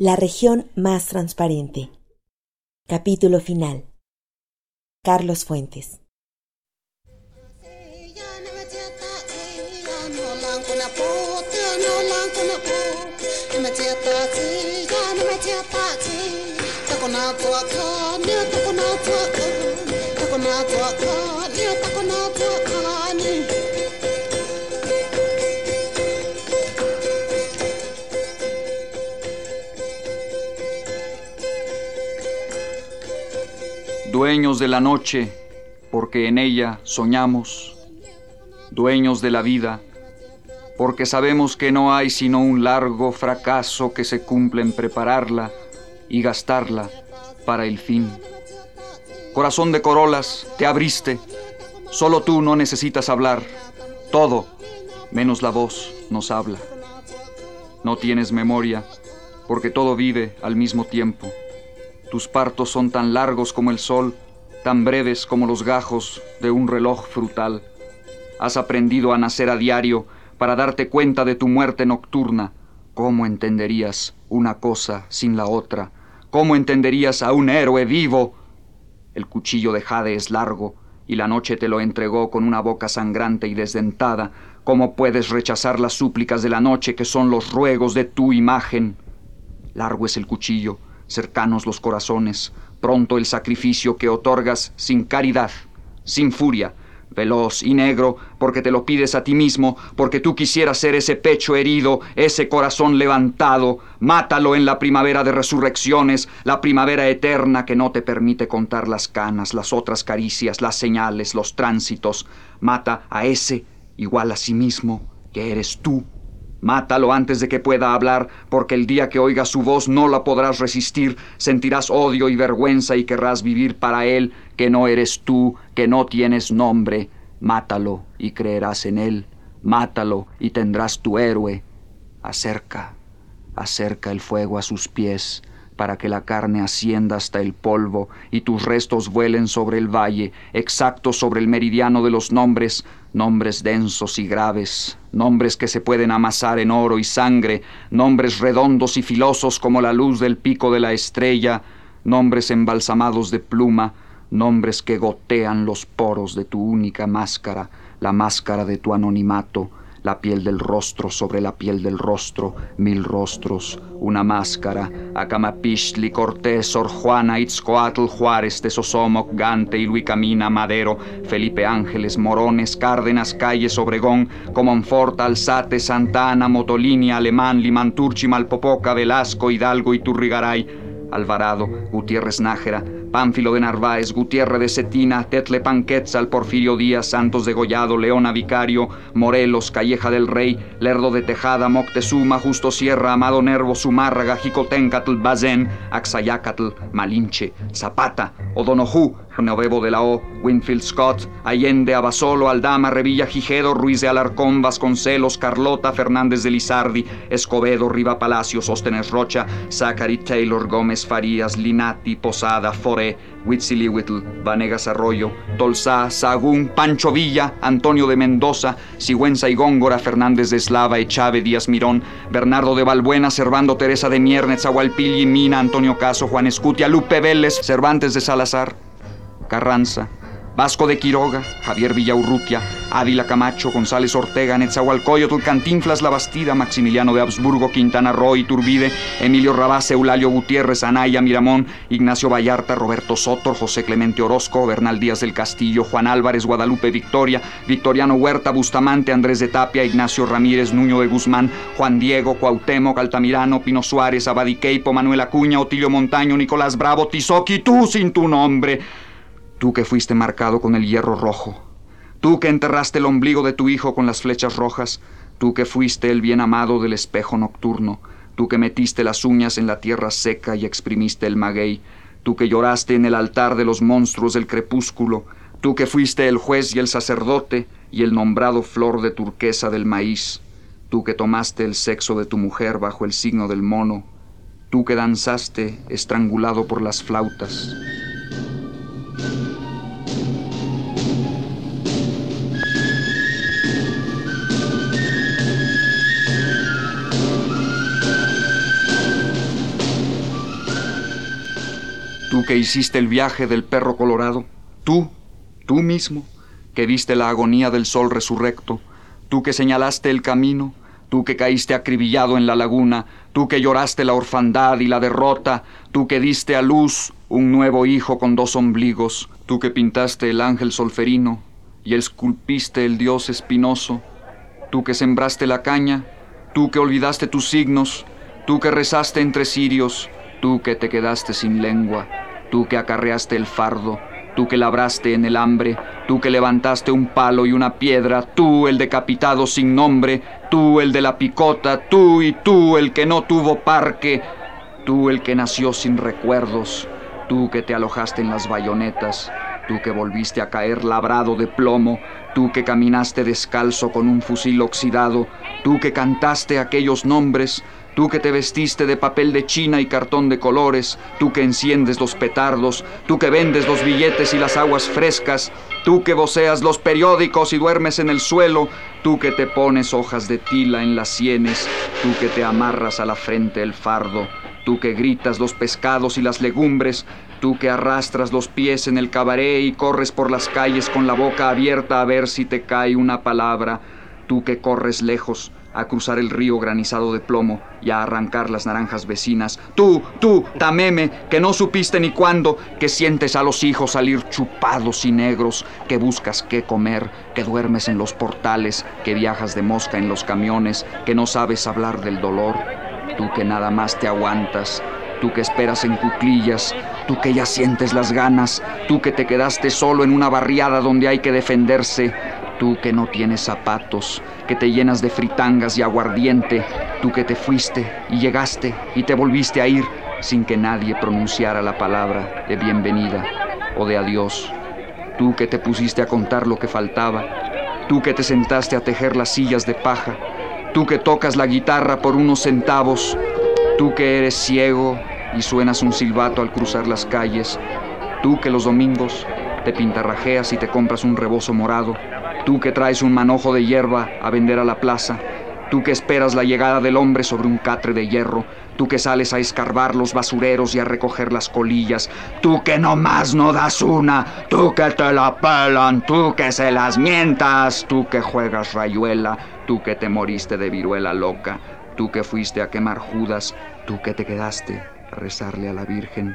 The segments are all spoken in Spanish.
La región más transparente. Capítulo final. Carlos Fuentes. Dueños de la noche, porque en ella soñamos. Dueños de la vida, porque sabemos que no hay sino un largo fracaso que se cumple en prepararla y gastarla para el fin. Corazón de corolas, te abriste. Solo tú no necesitas hablar. Todo, menos la voz, nos habla. No tienes memoria, porque todo vive al mismo tiempo. Tus partos son tan largos como el sol, tan breves como los gajos de un reloj frutal. Has aprendido a nacer a diario para darte cuenta de tu muerte nocturna. ¿Cómo entenderías una cosa sin la otra? ¿Cómo entenderías a un héroe vivo? El cuchillo de Jade es largo y la noche te lo entregó con una boca sangrante y desdentada. ¿Cómo puedes rechazar las súplicas de la noche que son los ruegos de tu imagen? Largo es el cuchillo cercanos los corazones, pronto el sacrificio que otorgas sin caridad, sin furia, veloz y negro, porque te lo pides a ti mismo, porque tú quisieras ser ese pecho herido, ese corazón levantado, mátalo en la primavera de resurrecciones, la primavera eterna que no te permite contar las canas, las otras caricias, las señales, los tránsitos, mata a ese igual a sí mismo, que eres tú Mátalo antes de que pueda hablar, porque el día que oigas su voz no la podrás resistir, sentirás odio y vergüenza y querrás vivir para él, que no eres tú, que no tienes nombre. Mátalo y creerás en él, mátalo y tendrás tu héroe. Acerca, acerca el fuego a sus pies, para que la carne ascienda hasta el polvo y tus restos vuelen sobre el valle, exactos sobre el meridiano de los nombres, nombres densos y graves, nombres que se pueden amasar en oro y sangre, nombres redondos y filosos como la luz del pico de la estrella, nombres embalsamados de pluma, nombres que gotean los poros de tu única máscara, la máscara de tu anonimato, la piel del rostro sobre la piel del rostro, mil rostros, una máscara, Acamapistli, Cortés, Sor Juana, Itzcoatl, Juárez, Tesosomoc, Gante, y Camina, Madero, Felipe Ángeles, Morones, Cárdenas, Calles, Obregón, Comonfort, Alzate, Santana, Motolini, Alemán, Limanturchi, Malpopoca, Velasco, Hidalgo y Turrigaray, Alvarado, Gutiérrez Nájera, Pánfilo de Narváez, Gutiérrez de Cetina, Tetle Panquetzal, Porfirio Díaz, Santos de Gollado, Leona Vicario, Morelos, Calleja del Rey, Lerdo de Tejada, Moctezuma, Justo Sierra, Amado Nervo, Zumárraga, Jicotencatl, Bazén, Axayacatl, Malinche, Zapata, Odonojú, Genovebo de la O, Winfield Scott, Allende, Abasolo, Aldama, Revilla, Gijedo, Ruiz de Alarcón, Vasconcelos, Carlota, Fernández de Lizardi, Escobedo, Riva Palacios, Óstenes Rocha, Zachary Taylor, Gómez Farías, Linati, Posada, Foré, Huitzilihuitl, Vanegas Arroyo, Tolsá, Sagún, Pancho Villa, Antonio de Mendoza, Sigüenza y Góngora, Fernández de Eslava, Echave, Díaz Mirón, Bernardo de Balbuena, Servando Teresa de Mierne, Zahualpilli, Mina, Antonio Caso, Juan Escutia, Lupe Vélez, Cervantes de Salazar, Carranza, Vasco de Quiroga, Javier Villaurrutia, Ávila Camacho, González Ortega, Netzahualcoyotl, Cantinflas La Bastida, Maximiliano de Habsburgo, Quintana Roo, Turbide, Emilio Rabás, Eulalio Gutiérrez, Anaya Miramón, Ignacio Vallarta, Roberto Sotor, José Clemente Orozco, Bernal Díaz del Castillo, Juan Álvarez, Guadalupe Victoria, Victoriano Huerta, Bustamante, Andrés de Tapia, Ignacio Ramírez, Nuño de Guzmán, Juan Diego, Cuauhtémoc, Altamirano, Pino Suárez, Abadiqueipo, Manuel Acuña, Otilio Montaño, Nicolás Bravo, Tizoqui, tú sin tu nombre. Tú que fuiste marcado con el hierro rojo, tú que enterraste el ombligo de tu hijo con las flechas rojas, tú que fuiste el bien amado del espejo nocturno, tú que metiste las uñas en la tierra seca y exprimiste el maguey, tú que lloraste en el altar de los monstruos del crepúsculo, tú que fuiste el juez y el sacerdote y el nombrado flor de turquesa del maíz, tú que tomaste el sexo de tu mujer bajo el signo del mono, tú que danzaste estrangulado por las flautas, que hiciste el viaje del perro colorado, tú, tú mismo, que viste la agonía del sol resurrecto, tú que señalaste el camino, tú que caíste acribillado en la laguna, tú que lloraste la orfandad y la derrota, tú que diste a luz un nuevo hijo con dos ombligos, tú que pintaste el ángel solferino y esculpiste el dios espinoso, tú que sembraste la caña, tú que olvidaste tus signos, tú que rezaste entre cirios, tú que te quedaste sin lengua, tú que acarreaste el fardo, tú que labraste en el hambre, tú que levantaste un palo y una piedra, tú el decapitado sin nombre, tú el de la picota, tú y tú el que no tuvo parque, tú el que nació sin recuerdos, tú que te alojaste en las bayonetas, tú que volviste a caer labrado de plomo, tú que caminaste descalzo con un fusil oxidado, tú que cantaste aquellos nombres, tú que te vestiste de papel de China y cartón de colores, tú que enciendes los petardos, tú que vendes los billetes y las aguas frescas, tú que voceas los periódicos y duermes en el suelo, tú que te pones hojas de tila en las sienes, tú que te amarras a la frente el fardo, tú que gritas los pescados y las legumbres, tú que arrastras los pies en el cabaret y corres por las calles con la boca abierta a ver si te cae una palabra, tú que corres lejos, a cruzar el río granizado de plomo y a arrancar las naranjas vecinas. Tú, tú, Tameme, que no supiste ni cuándo, que sientes a los hijos salir chupados y negros, que buscas qué comer, que duermes en los portales, que viajas de mosca en los camiones, que no sabes hablar del dolor. Tú que nada más te aguantas, tú que esperas en cuclillas, tú que ya sientes las ganas, tú que te quedaste solo en una barriada donde hay que defenderse, Tú que no tienes zapatos, que te llenas de fritangas y aguardiente, tú que te fuiste y llegaste y te volviste a ir sin que nadie pronunciara la palabra de bienvenida o de adiós. Tú que te pusiste a contar lo que faltaba, tú que te sentaste a tejer las sillas de paja, tú que tocas la guitarra por unos centavos, tú que eres ciego y suenas un silbato al cruzar las calles, tú que los domingos te pintarrajeas y te compras un rebozo morado, Tú que traes un manojo de hierba a vender a la plaza, tú que esperas la llegada del hombre sobre un catre de hierro, tú que sales a escarbar los basureros y a recoger las colillas, tú que nomás no das una, tú que te la pelan, tú que se las mientas, tú que juegas rayuela, tú que te moriste de viruela loca, tú que fuiste a quemar Judas, tú que te quedaste a rezarle a la Virgen,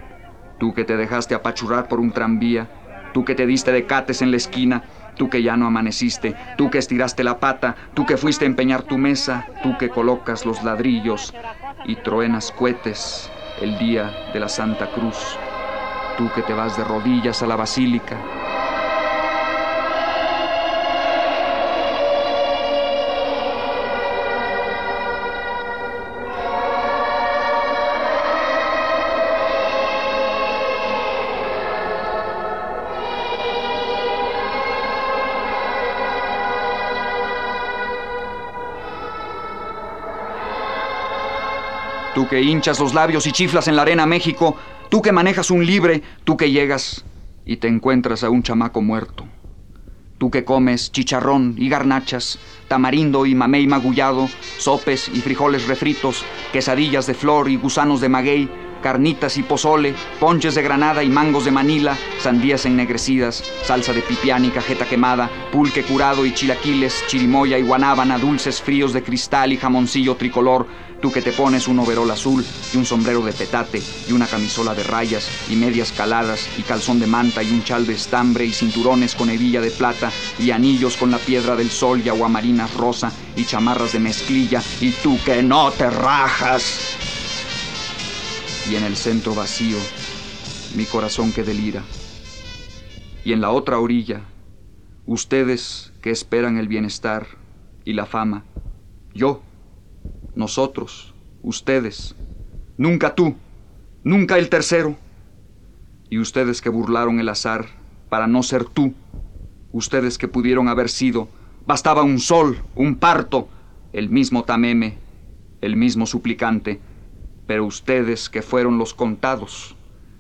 tú que te dejaste apachurrar por un tranvía, tú que te diste de cates en la esquina, tú que ya no amaneciste, tú que estiraste la pata, tú que fuiste a empeñar tu mesa, tú que colocas los ladrillos y truenas cohetes el día de la Santa Cruz, tú que te vas de rodillas a la basílica, Tú que hinchas los labios y chiflas en la arena México, tú que manejas un libre, tú que llegas y te encuentras a un chamaco muerto. Tú que comes chicharrón y garnachas, tamarindo y mamey magullado, sopes y frijoles refritos, quesadillas de flor y gusanos de maguey, carnitas y pozole, ponches de granada y mangos de Manila, sandías ennegrecidas, salsa de pipián y cajeta quemada, pulque curado y chilaquiles, chirimoya y guanábana, dulces fríos de cristal y jamoncillo tricolor, Tú que te pones un overol azul y un sombrero de petate y una camisola de rayas y medias caladas y calzón de manta y un chal de estambre y cinturones con hebilla de plata y anillos con la piedra del sol y aguamarinas rosa y chamarras de mezclilla y tú que no te rajas. Y en el centro vacío, mi corazón que delira. Y en la otra orilla, ustedes que esperan el bienestar y la fama, yo nosotros, ustedes, nunca tú, nunca el tercero. Y ustedes que burlaron el azar para no ser tú, ustedes que pudieron haber sido, bastaba un sol, un parto, el mismo Tameme, el mismo suplicante, pero ustedes que fueron los contados,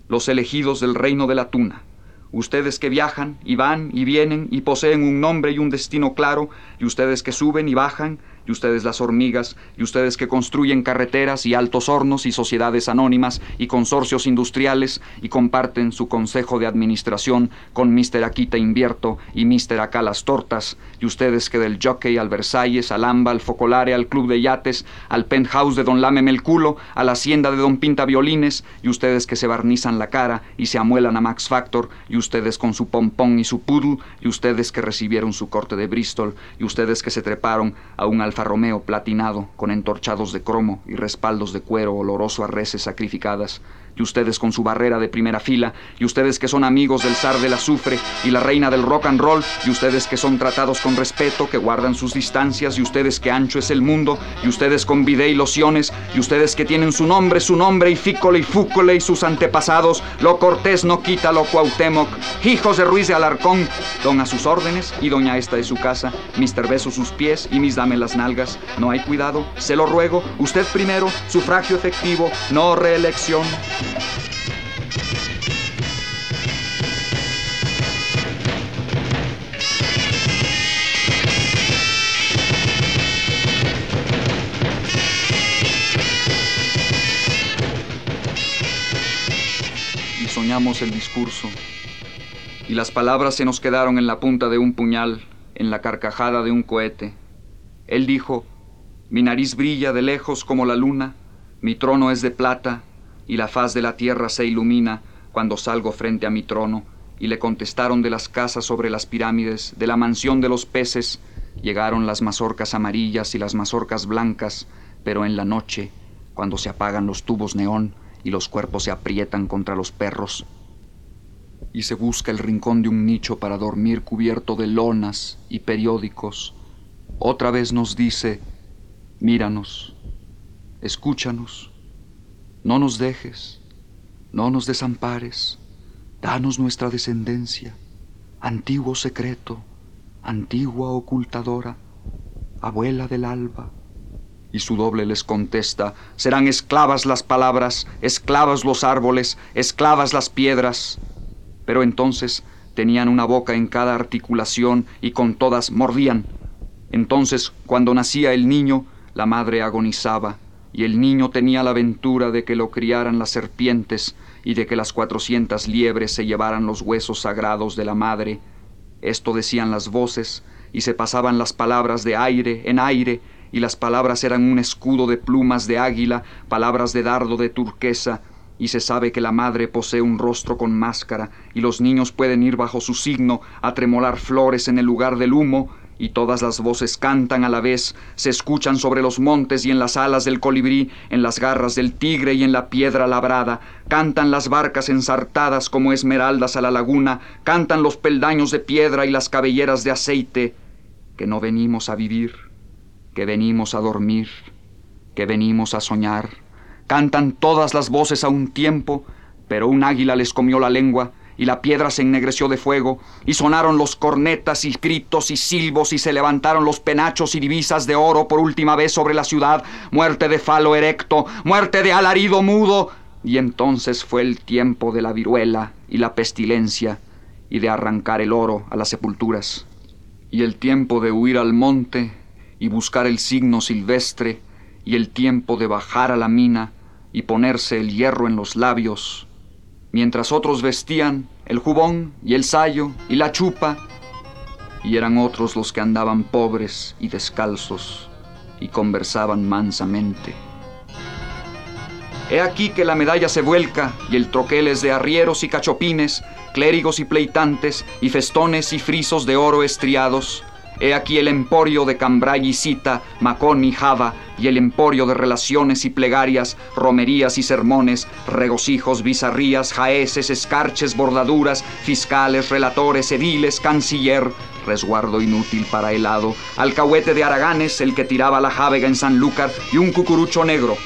los elegidos del reino de la tuna, ustedes que viajan y van y vienen y poseen un nombre y un destino claro, y ustedes que suben y bajan y ustedes las hormigas, y ustedes que construyen carreteras y altos hornos y sociedades anónimas y consorcios industriales y comparten su consejo de administración con Mr. Aquita Invierto y Mr. Acá las Tortas, y ustedes que del Jockey al Versalles, al Amba, al Focolare, al Club de Yates, al Penthouse de Don Lame el culo, a la hacienda de Don Pinta Violines, y ustedes que se barnizan la cara y se amuelan a Max Factor, y ustedes con su pompón y su poodle, y ustedes que recibieron su corte de Bristol, y ustedes que se treparon a un Alfa Romeo platinado con entorchados de cromo y respaldos de cuero oloroso a reses sacrificadas, y ustedes con su barrera de primera fila, y ustedes que son amigos del zar del azufre y la reina del rock and roll, y ustedes que son tratados con respeto, que guardan sus distancias, y ustedes que ancho es el mundo, y ustedes con vide y lociones, y ustedes que tienen su nombre, su nombre, y fícole y fúcole y sus antepasados, lo cortés no quita lo cuauhtémoc, hijos de Ruiz de Alarcón, don a sus órdenes, y doña esta de su casa, Mister Beso sus pies y mis dame las nalgas, no hay cuidado, se lo ruego, usted primero, sufragio efectivo, no reelección. Y soñamos el discurso, y las palabras se nos quedaron en la punta de un puñal, en la carcajada de un cohete. Él dijo, mi nariz brilla de lejos como la luna, mi trono es de plata, y la faz de la tierra se ilumina cuando salgo frente a mi trono. Y le contestaron de las casas sobre las pirámides, de la mansión de los peces, llegaron las mazorcas amarillas y las mazorcas blancas, pero en la noche, cuando se apagan los tubos neón y los cuerpos se aprietan contra los perros, y se busca el rincón de un nicho para dormir cubierto de lonas y periódicos, otra vez nos dice, míranos, escúchanos, no nos dejes, no nos desampares, danos nuestra descendencia, antiguo secreto, antigua ocultadora, abuela del alba. Y su doble les contesta, serán esclavas las palabras, esclavas los árboles, esclavas las piedras. Pero entonces tenían una boca en cada articulación y con todas mordían. Entonces, cuando nacía el niño, la madre agonizaba y el niño tenía la ventura de que lo criaran las serpientes y de que las cuatrocientas liebres se llevaran los huesos sagrados de la madre. Esto decían las voces, y se pasaban las palabras de aire en aire, y las palabras eran un escudo de plumas de águila, palabras de dardo de turquesa, y se sabe que la madre posee un rostro con máscara, y los niños pueden ir bajo su signo a tremolar flores en el lugar del humo, y todas las voces cantan a la vez, se escuchan sobre los montes y en las alas del colibrí, en las garras del tigre y en la piedra labrada, cantan las barcas ensartadas como esmeraldas a la laguna, cantan los peldaños de piedra y las cabelleras de aceite, que no venimos a vivir, que venimos a dormir, que venimos a soñar. Cantan todas las voces a un tiempo, pero un águila les comió la lengua, y la piedra se ennegreció de fuego, y sonaron los cornetas y gritos y silbos, y se levantaron los penachos y divisas de oro por última vez sobre la ciudad, muerte de falo erecto, muerte de alarido mudo, y entonces fue el tiempo de la viruela y la pestilencia, y de arrancar el oro a las sepulturas, y el tiempo de huir al monte y buscar el signo silvestre, y el tiempo de bajar a la mina y ponerse el hierro en los labios, mientras otros vestían el jubón y el sayo y la chupa, y eran otros los que andaban pobres y descalzos y conversaban mansamente. He aquí que la medalla se vuelca y el troquel es de arrieros y cachopines, clérigos y pleitantes y festones y frisos de oro estriados, He aquí el emporio de Cambray y Cita, Macón y Java, y el emporio de relaciones y plegarias, romerías y sermones, regocijos, bizarrías, jaeces, escarches, bordaduras, fiscales, relatores, ediles, canciller, resguardo inútil para helado, alcahuete de Araganes, el que tiraba la jávega en Sanlúcar, y un cucurucho negro,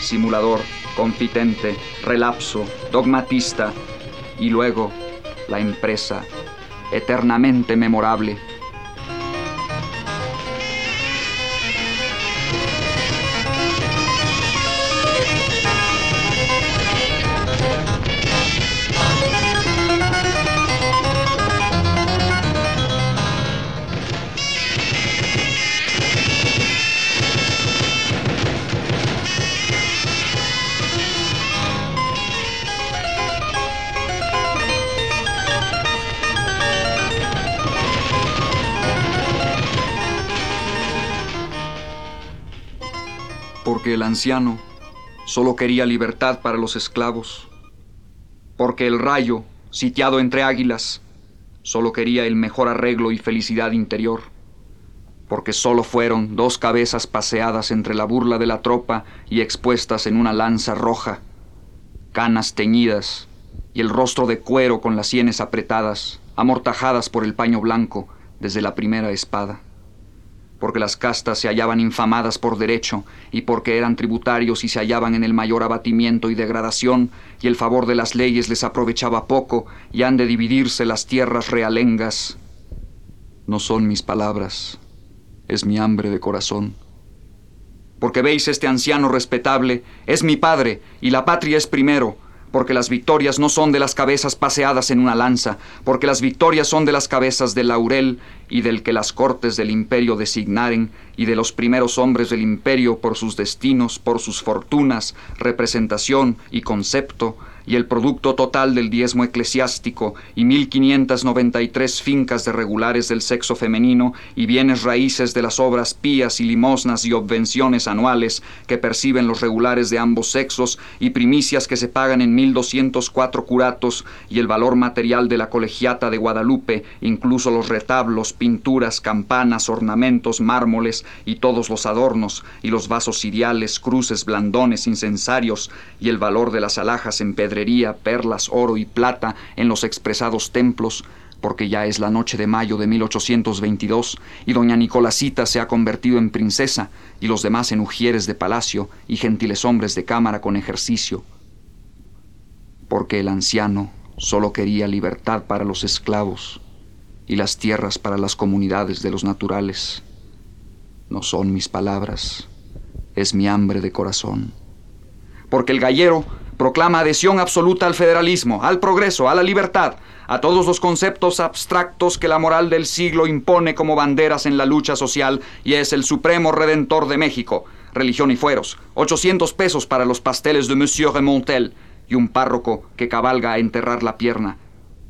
simulador, confitente, relapso, dogmatista, y luego la empresa, eternamente memorable, porque el anciano solo quería libertad para los esclavos, porque el rayo, sitiado entre águilas, solo quería el mejor arreglo y felicidad interior, porque solo fueron dos cabezas paseadas entre la burla de la tropa y expuestas en una lanza roja, canas teñidas y el rostro de cuero con las sienes apretadas, amortajadas por el paño blanco desde la primera espada porque las castas se hallaban infamadas por derecho, y porque eran tributarios y se hallaban en el mayor abatimiento y degradación, y el favor de las leyes les aprovechaba poco, y han de dividirse las tierras realengas. No son mis palabras, es mi hambre de corazón. Porque veis este anciano respetable, es mi padre, y la patria es primero, porque las victorias no son de las cabezas paseadas en una lanza, porque las victorias son de las cabezas del laurel y del que las cortes del imperio designaren, y de los primeros hombres del imperio por sus destinos, por sus fortunas, representación y concepto, y el producto total del diezmo eclesiástico y 1593 fincas de regulares del sexo femenino y bienes raíces de las obras pías y limosnas y obvenciones anuales que perciben los regulares de ambos sexos y primicias que se pagan en 1204 curatos y el valor material de la colegiata de Guadalupe, incluso los retablos, pinturas, campanas, ornamentos, mármoles y todos los adornos y los vasos ciriales, cruces, blandones, incensarios y el valor de las alhajas en perlas, oro y plata en los expresados templos, porque ya es la noche de mayo de 1822 y doña Nicolásita se ha convertido en princesa y los demás en ujieres de palacio y gentiles hombres de cámara con ejercicio. Porque el anciano solo quería libertad para los esclavos y las tierras para las comunidades de los naturales. No son mis palabras, es mi hambre de corazón. Porque el gallero proclama adhesión absoluta al federalismo, al progreso, a la libertad, a todos los conceptos abstractos que la moral del siglo impone como banderas en la lucha social y es el supremo redentor de México. Religión y fueros, 800 pesos para los pasteles de Monsieur Remontel y un párroco que cabalga a enterrar la pierna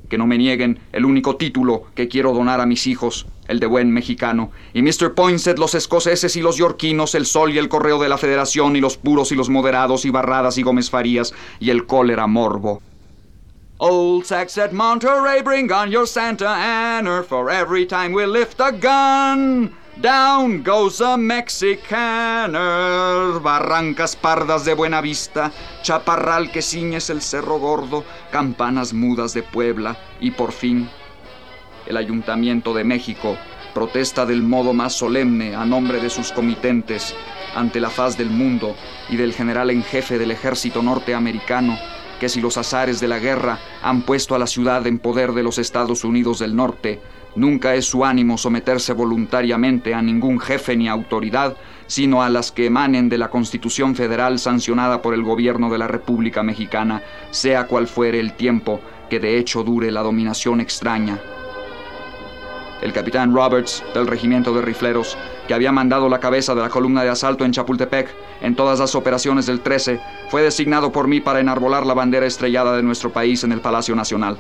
que no me nieguen el único título que quiero donar a mis hijos, el de buen mexicano, y Mr. Poinsett, los escoceses y los yorquinos, el sol y el correo de la federación, y los puros y los moderados, y barradas y Gómez Farías, y el cólera morbo. Old Sax at Monterey, bring on your Santa Anna, for every time we lift a gun. Down goes a Mexicaner, barrancas pardas de buena vista, chaparral que ciñes el cerro gordo, campanas mudas de Puebla y por fin el Ayuntamiento de México protesta del modo más solemne a nombre de sus comitentes ante la faz del mundo y del general en jefe del ejército norteamericano que si los azares de la guerra han puesto a la ciudad en poder de los Estados Unidos del Norte, Nunca es su ánimo someterse voluntariamente a ningún jefe ni autoridad, sino a las que emanen de la Constitución Federal sancionada por el gobierno de la República Mexicana, sea cual fuere el tiempo que de hecho dure la dominación extraña. El capitán Roberts, del regimiento de rifleros, que había mandado la cabeza de la columna de asalto en Chapultepec en todas las operaciones del 13, fue designado por mí para enarbolar la bandera estrellada de nuestro país en el Palacio Nacional.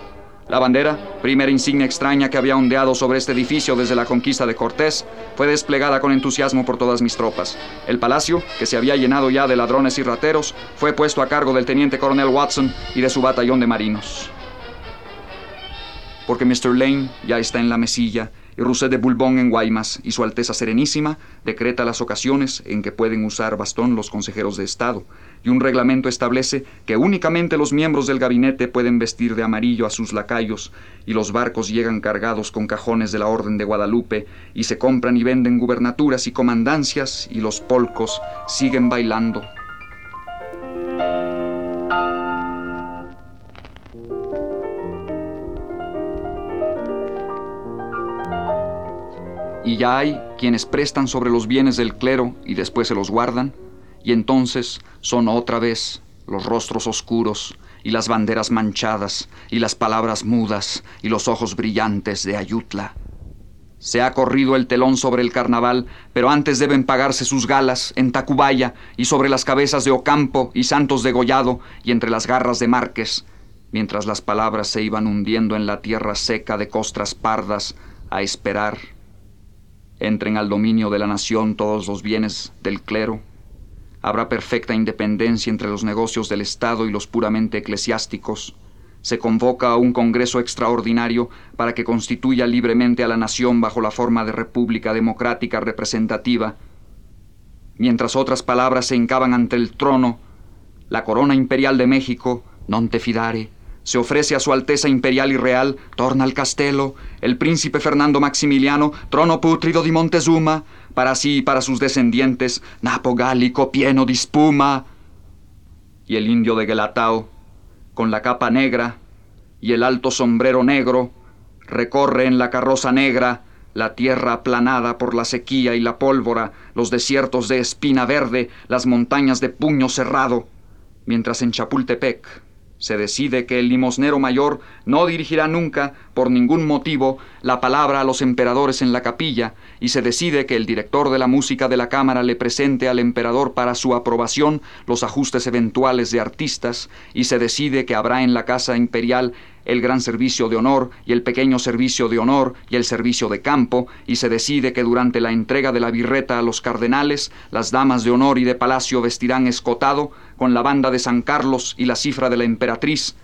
La bandera, primera insignia extraña que había ondeado sobre este edificio desde la conquista de Cortés, fue desplegada con entusiasmo por todas mis tropas. El palacio, que se había llenado ya de ladrones y rateros, fue puesto a cargo del teniente coronel Watson y de su batallón de marinos. Porque Mr. Lane ya está en la mesilla y Rousset de Boulbon en Guaymas y Su Alteza Serenísima decreta las ocasiones en que pueden usar bastón los consejeros de Estado, y un reglamento establece que únicamente los miembros del gabinete pueden vestir de amarillo a sus lacayos, y los barcos llegan cargados con cajones de la Orden de Guadalupe, y se compran y venden gubernaturas y comandancias, y los polcos siguen bailando. Y ya hay quienes prestan sobre los bienes del clero y después se los guardan, y entonces son otra vez los rostros oscuros y las banderas manchadas y las palabras mudas y los ojos brillantes de Ayutla. Se ha corrido el telón sobre el carnaval, pero antes deben pagarse sus galas en Tacubaya y sobre las cabezas de Ocampo y Santos de Gollado y entre las garras de Márquez, mientras las palabras se iban hundiendo en la tierra seca de costras pardas a esperar entren al dominio de la nación todos los bienes del clero, Habrá perfecta independencia entre los negocios del Estado y los puramente eclesiásticos. Se convoca a un Congreso extraordinario para que constituya libremente a la nación bajo la forma de república democrática representativa. Mientras otras palabras se hincaban ante el trono, la corona imperial de México, non te fidare, se ofrece a su Alteza Imperial y Real, torna al castelo, el príncipe Fernando Maximiliano, trono putrido di Montezuma, para sí y para sus descendientes, napo gálico pieno de espuma. Y el indio de Gelatao, con la capa negra y el alto sombrero negro, recorre en la carroza negra la tierra aplanada por la sequía y la pólvora, los desiertos de espina verde, las montañas de puño cerrado, mientras en Chapultepec, se decide que el limosnero mayor no dirigirá nunca, por ningún motivo, la palabra a los emperadores en la capilla, y se decide que el director de la música de la Cámara le presente al emperador para su aprobación los ajustes eventuales de artistas, y se decide que habrá en la Casa Imperial el gran servicio de honor y el pequeño servicio de honor y el servicio de campo, y se decide que durante la entrega de la birreta a los cardenales, las damas de honor y de palacio vestirán escotado, con la banda de San Carlos y la cifra de la emperatriz,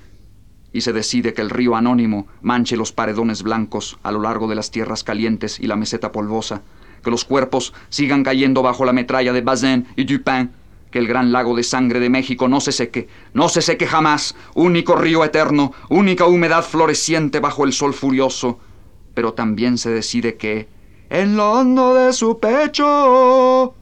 y se decide que el río anónimo manche los paredones blancos a lo largo de las tierras calientes y la meseta polvosa, que los cuerpos sigan cayendo bajo la metralla de Bazin y Dupin, que el gran lago de sangre de México no se seque, no se seque jamás, único río eterno, única humedad floreciente bajo el sol furioso. Pero también se decide que, en lo hondo de su pecho,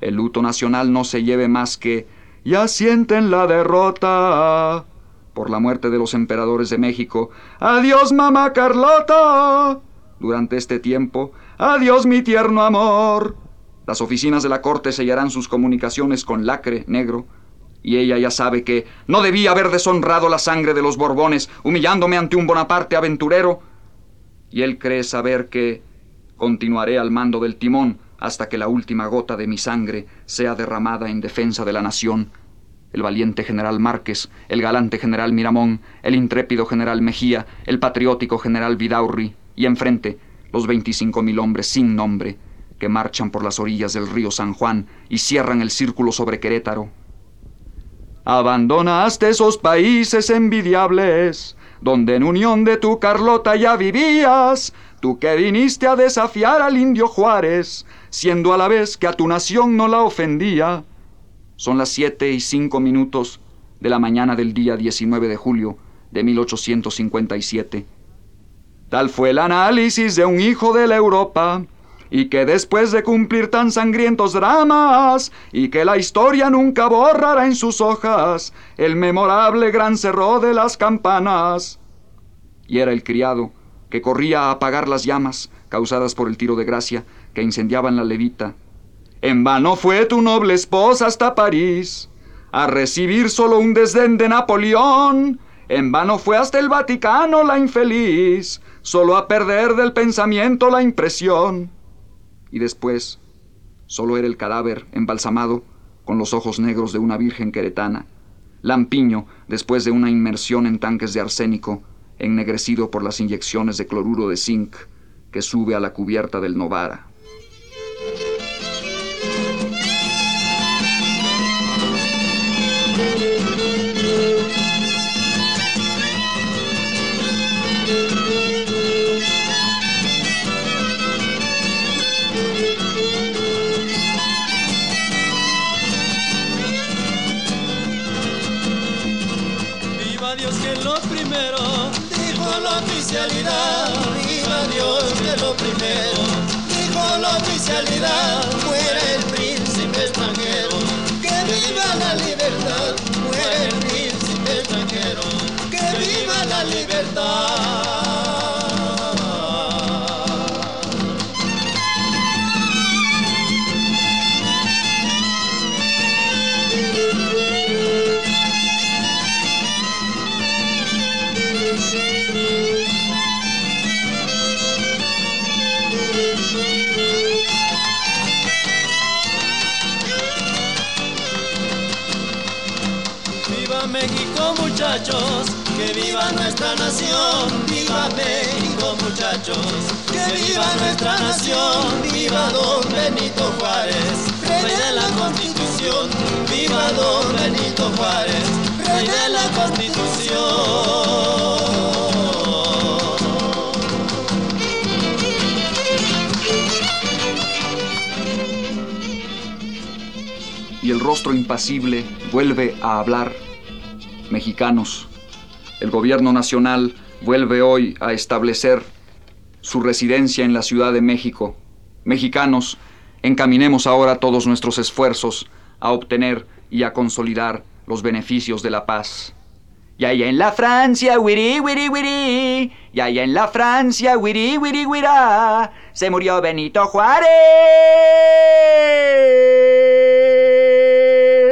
el luto nacional no se lleve más que, ya sienten la derrota por la muerte de los emperadores de México. Adiós, mamá Carlota. Durante este tiempo, adiós, mi tierno amor. Las oficinas de la corte sellarán sus comunicaciones con lacre negro, y ella ya sabe que no debía haber deshonrado la sangre de los Borbones, humillándome ante un Bonaparte aventurero, y él cree saber que continuaré al mando del timón hasta que la última gota de mi sangre sea derramada en defensa de la nación. El valiente general Márquez, el galante general Miramón, el intrépido general Mejía, el patriótico general Vidaurri, y enfrente los veinticinco mil hombres sin nombre, que marchan por las orillas del río San Juan y cierran el círculo sobre Querétaro. Abandonaste esos países envidiables, donde en unión de tu Carlota ya vivías, tú que viniste a desafiar al indio Juárez, siendo a la vez que a tu nación no la ofendía. Son las siete y cinco minutos de la mañana del día 19 de julio de 1857. Tal fue el análisis de un hijo de la Europa y que después de cumplir tan sangrientos dramas, y que la historia nunca borrará en sus hojas el memorable gran cerro de las campanas. Y era el criado, que corría a apagar las llamas causadas por el tiro de gracia que incendiaban la levita. En vano fue tu noble esposa hasta París, a recibir solo un desdén de Napoleón. En vano fue hasta el Vaticano la infeliz, solo a perder del pensamiento la impresión y después solo era el cadáver embalsamado con los ojos negros de una virgen queretana, lampiño después de una inmersión en tanques de arsénico, ennegrecido por las inyecciones de cloruro de zinc que sube a la cubierta del Novara. Viva Dios que lo primero, dijo la oficialidad, muere el príncipe extranjero, que viva la libertad, muere el príncipe extranjero, que viva la libertad. Muchachos, que viva nuestra nación, viva México muchachos, que viva nuestra nación, viva don Benito Juárez, rey de la constitución, viva don Benito Juárez, rey de la constitución. y el rostro impasible vuelve a hablar. Mexicanos, el gobierno nacional vuelve hoy a establecer su residencia en la Ciudad de México. Mexicanos, encaminemos ahora todos nuestros esfuerzos a obtener y a consolidar los beneficios de la paz. Y allá en la Francia, wiri, wiri, wiri. Y allá en la Francia, wiri, wiri, wirá. Se murió Benito Juárez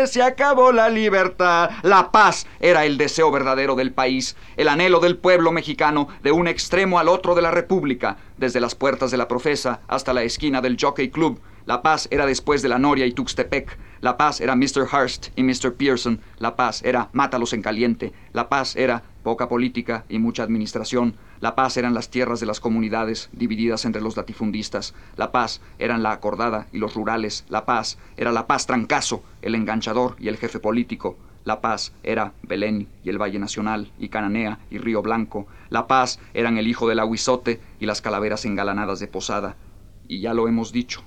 se acabó la libertad. La paz era el deseo verdadero del país, el anhelo del pueblo mexicano de un extremo al otro de la República, desde las puertas de la Profesa hasta la esquina del Jockey Club. La paz era después de la Noria y Tuxtepec. La paz era Mr. Hurst y Mr. Pearson. La paz era mátalos en caliente. La paz era poca política y mucha administración. La paz eran las tierras de las comunidades divididas entre los latifundistas. La paz eran la acordada y los rurales. La paz era la paz trancazo, el enganchador y el jefe político. La Paz era Belén y el Valle Nacional y Cananea y Río Blanco. La Paz eran el hijo del aguizote y las calaveras engalanadas de Posada. Y ya lo hemos dicho,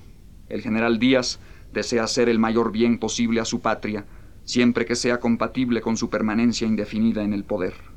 el general Díaz desea hacer el mayor bien posible a su patria, siempre que sea compatible con su permanencia indefinida en el poder.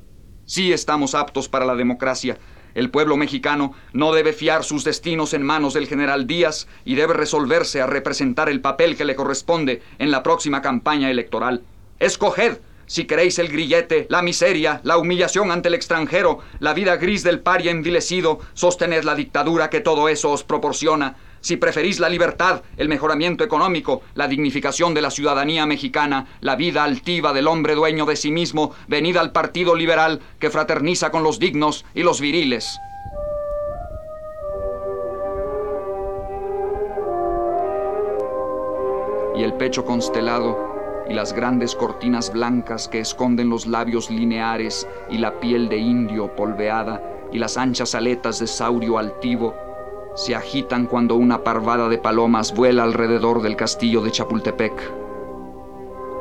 Sí estamos aptos para la democracia. El pueblo mexicano no debe fiar sus destinos en manos del general Díaz y debe resolverse a representar el papel que le corresponde en la próxima campaña electoral. Escoged si queréis el grillete, la miseria, la humillación ante el extranjero, la vida gris del paria envilecido, sostened la dictadura que todo eso os proporciona. Si preferís la libertad, el mejoramiento económico, la dignificación de la ciudadanía mexicana, la vida altiva del hombre dueño de sí mismo, venid al Partido Liberal que fraterniza con los dignos y los viriles. Y el pecho constelado y las grandes cortinas blancas que esconden los labios lineares y la piel de indio polveada y las anchas aletas de saurio altivo se agitan cuando una parvada de palomas vuela alrededor del castillo de Chapultepec.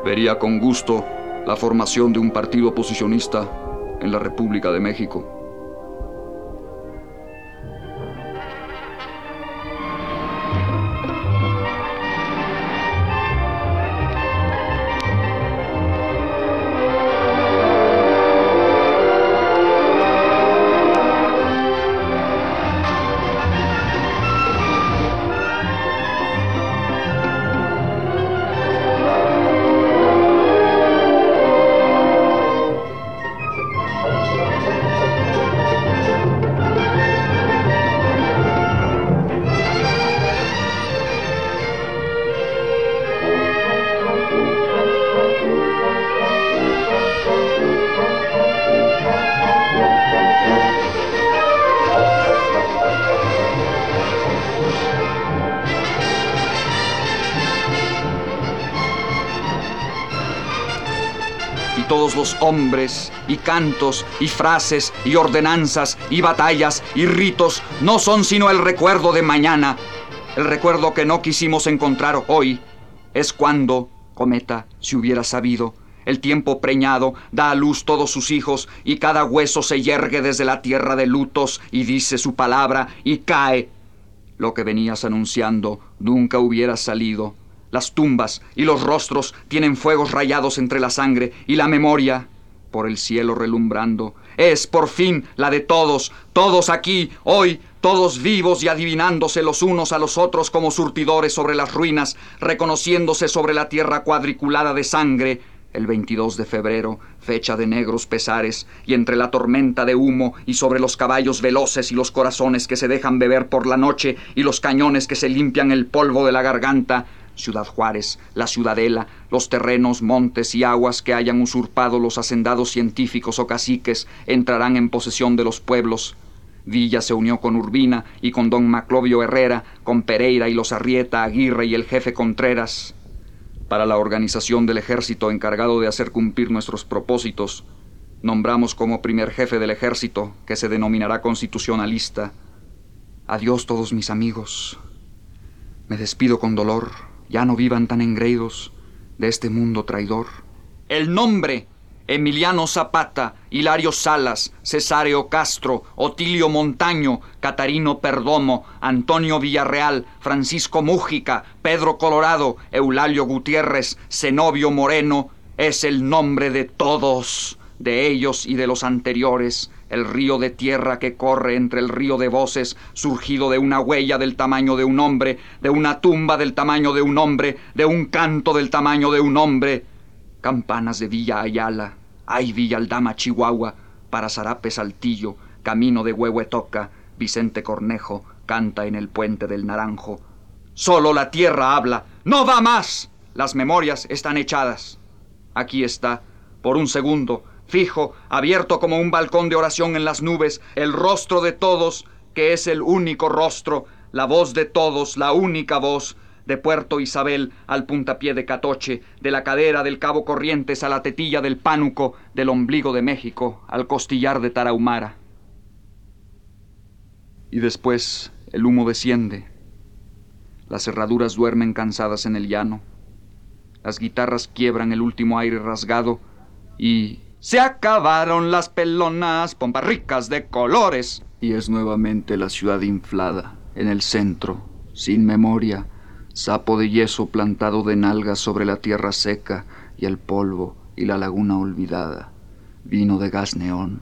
Vería con gusto la formación de un partido oposicionista en la República de México. Hombres, y cantos, y frases, y ordenanzas, y batallas, y ritos no son sino el recuerdo de mañana. El recuerdo que no quisimos encontrar hoy es cuando, cometa, si hubiera sabido, el tiempo preñado da a luz todos sus hijos, y cada hueso se yergue desde la tierra de lutos, y dice su palabra, y cae. Lo que venías anunciando nunca hubiera salido las tumbas y los rostros tienen fuegos rayados entre la sangre y la memoria, por el cielo relumbrando, es por fin la de todos, todos aquí, hoy, todos vivos y adivinándose los unos a los otros como surtidores sobre las ruinas, reconociéndose sobre la tierra cuadriculada de sangre, el 22 de febrero, fecha de negros pesares, y entre la tormenta de humo y sobre los caballos veloces y los corazones que se dejan beber por la noche y los cañones que se limpian el polvo de la garganta, Ciudad Juárez, la Ciudadela, los terrenos, montes y aguas que hayan usurpado los hacendados científicos o caciques entrarán en posesión de los pueblos. Villa se unió con Urbina y con don Maclovio Herrera, con Pereira y los Arrieta, Aguirre y el jefe Contreras. Para la organización del ejército encargado de hacer cumplir nuestros propósitos, nombramos como primer jefe del ejército, que se denominará constitucionalista. Adiós todos mis amigos. Me despido con dolor. Ya no vivan tan engreídos de este mundo traidor. El nombre Emiliano Zapata, Hilario Salas, Cesáreo Castro, Otilio Montaño, Catarino Perdomo, Antonio Villarreal, Francisco Mújica, Pedro Colorado, Eulalio Gutiérrez, Zenobio Moreno, es el nombre de todos, de ellos y de los anteriores, el río de tierra que corre entre el río de voces, surgido de una huella del tamaño de un hombre, de una tumba del tamaño de un hombre, de un canto del tamaño de un hombre, campanas de Villa Ayala, ay Villa Aldama, Chihuahua, para Zarape Saltillo, camino de Huehuetoca, Vicente Cornejo, canta en el puente del Naranjo. Solo la tierra habla, no va más. Las memorias están echadas. Aquí está, por un segundo, fijo, abierto como un balcón de oración en las nubes, el rostro de todos, que es el único rostro, la voz de todos, la única voz, de Puerto Isabel al puntapié de Catoche, de la cadera del Cabo Corrientes a la tetilla del Pánuco, del ombligo de México al costillar de Tarahumara. Y después el humo desciende, las herraduras duermen cansadas en el llano, las guitarras quiebran el último aire rasgado y se acabaron las pelonas, pompas ricas de colores. Y es nuevamente la ciudad inflada, en el centro, sin memoria, sapo de yeso plantado de nalgas sobre la tierra seca y el polvo y la laguna olvidada, vino de gas neón,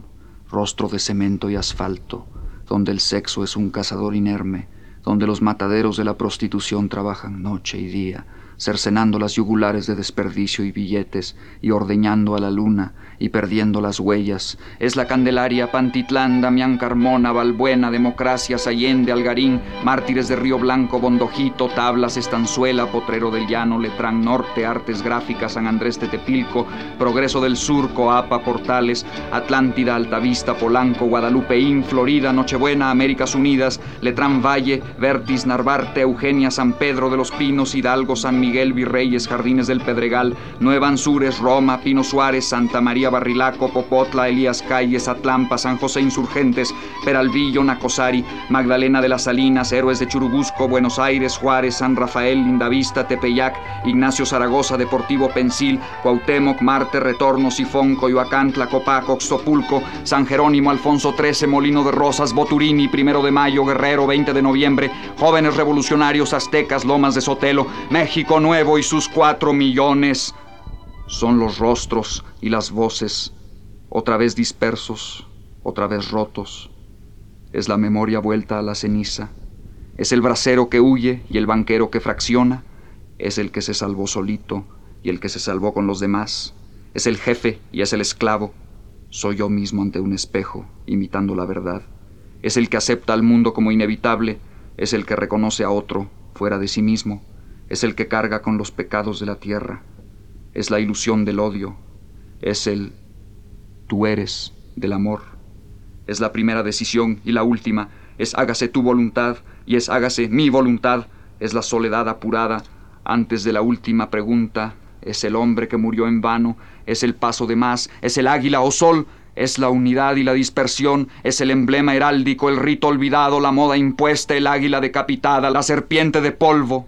rostro de cemento y asfalto, donde el sexo es un cazador inerme, donde los mataderos de la prostitución trabajan noche y día, cercenando las yugulares de desperdicio y billetes, y ordeñando a la luna, y perdiendo las huellas. Es la Candelaria, Pantitlán, Damián Carmona, Balbuena, Democracias, Allende, Algarín, Mártires de Río Blanco, Bondojito, Tablas, Estanzuela, Potrero del Llano, Letrán Norte, Artes Gráficas, San Andrés Tetepilco, Progreso del Sur, Coapa, Portales, Atlántida, Altavista, Polanco, Guadalupeín, Florida, Nochebuena, Américas Unidas, Letrán Valle, Vertis, Narvarte, Eugenia, San Pedro de los Pinos, Hidalgo, San Miguel, Virreyes, Jardines del Pedregal, Nueva Anzures, Roma, Pino Suárez, Santa María Barrilaco, Popotla, Elías Calles, Atlampa, San José Insurgentes, Peralvillo, Nacosari, Magdalena de las Salinas, Héroes de Churubusco, Buenos Aires, Juárez, San Rafael, Lindavista, Tepeyac, Ignacio Zaragoza, Deportivo Pensil, Cuauhtémoc, Marte, Retorno, Sifón, Coyoacán, Tlacopaco, Oxtopulco, San Jerónimo, Alfonso XIII, Molino de Rosas, Boturini, Primero de Mayo, Guerrero, 20 de noviembre, Jóvenes Revolucionarios, Aztecas, Lomas de Sotelo, México, Nuevo y sus cuatro millones son los rostros y las voces, otra vez dispersos, otra vez rotos. Es la memoria vuelta a la ceniza. Es el bracero que huye y el banquero que fracciona. Es el que se salvó solito y el que se salvó con los demás. Es el jefe y es el esclavo. Soy yo mismo ante un espejo, imitando la verdad. Es el que acepta al mundo como inevitable. Es el que reconoce a otro fuera de sí mismo es el que carga con los pecados de la tierra, es la ilusión del odio, es el tú eres del amor, es la primera decisión y la última, es hágase tu voluntad y es hágase mi voluntad, es la soledad apurada antes de la última pregunta, es el hombre que murió en vano, es el paso de más, es el águila o sol, es la unidad y la dispersión, es el emblema heráldico, el rito olvidado, la moda impuesta, el águila decapitada, la serpiente de polvo,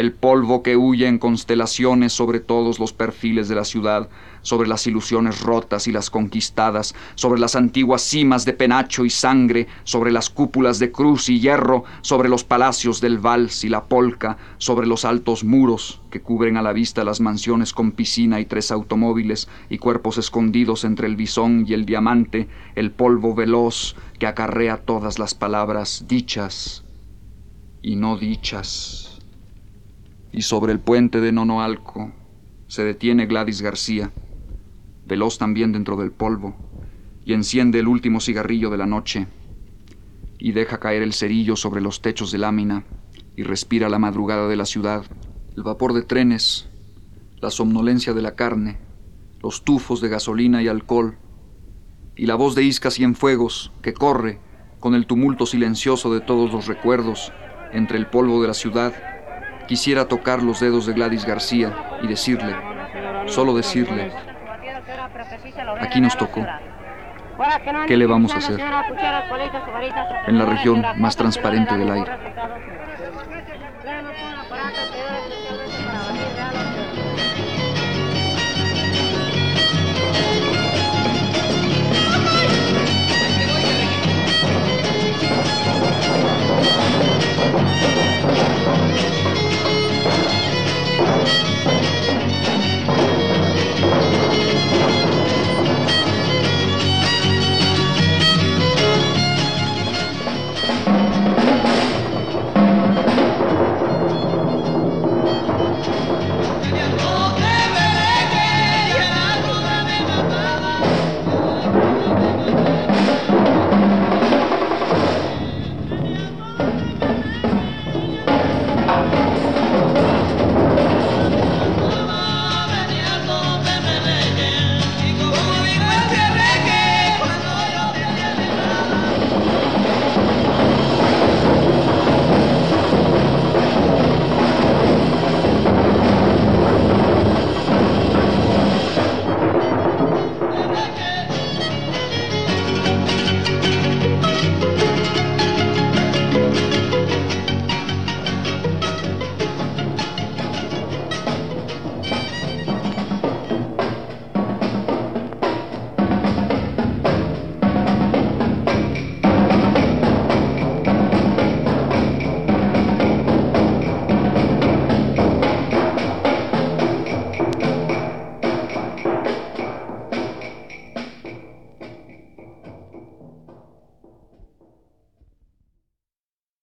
el polvo que huye en constelaciones sobre todos los perfiles de la ciudad, sobre las ilusiones rotas y las conquistadas, sobre las antiguas cimas de penacho y sangre, sobre las cúpulas de cruz y hierro, sobre los palacios del vals y la polca, sobre los altos muros que cubren a la vista las mansiones con piscina y tres automóviles y cuerpos escondidos entre el bisón y el diamante, el polvo veloz que acarrea todas las palabras dichas y no dichas y sobre el puente de Nonoalco se detiene Gladys García, veloz también dentro del polvo, y enciende el último cigarrillo de la noche, y deja caer el cerillo sobre los techos de lámina, y respira la madrugada de la ciudad, el vapor de trenes, la somnolencia de la carne, los tufos de gasolina y alcohol, y la voz de Isca Cienfuegos que corre con el tumulto silencioso de todos los recuerdos entre el polvo de la ciudad Quisiera tocar los dedos de Gladys García y decirle, solo decirle, aquí nos tocó. ¿Qué le vamos a hacer? En la región más transparente del aire. Thank you. Thank you.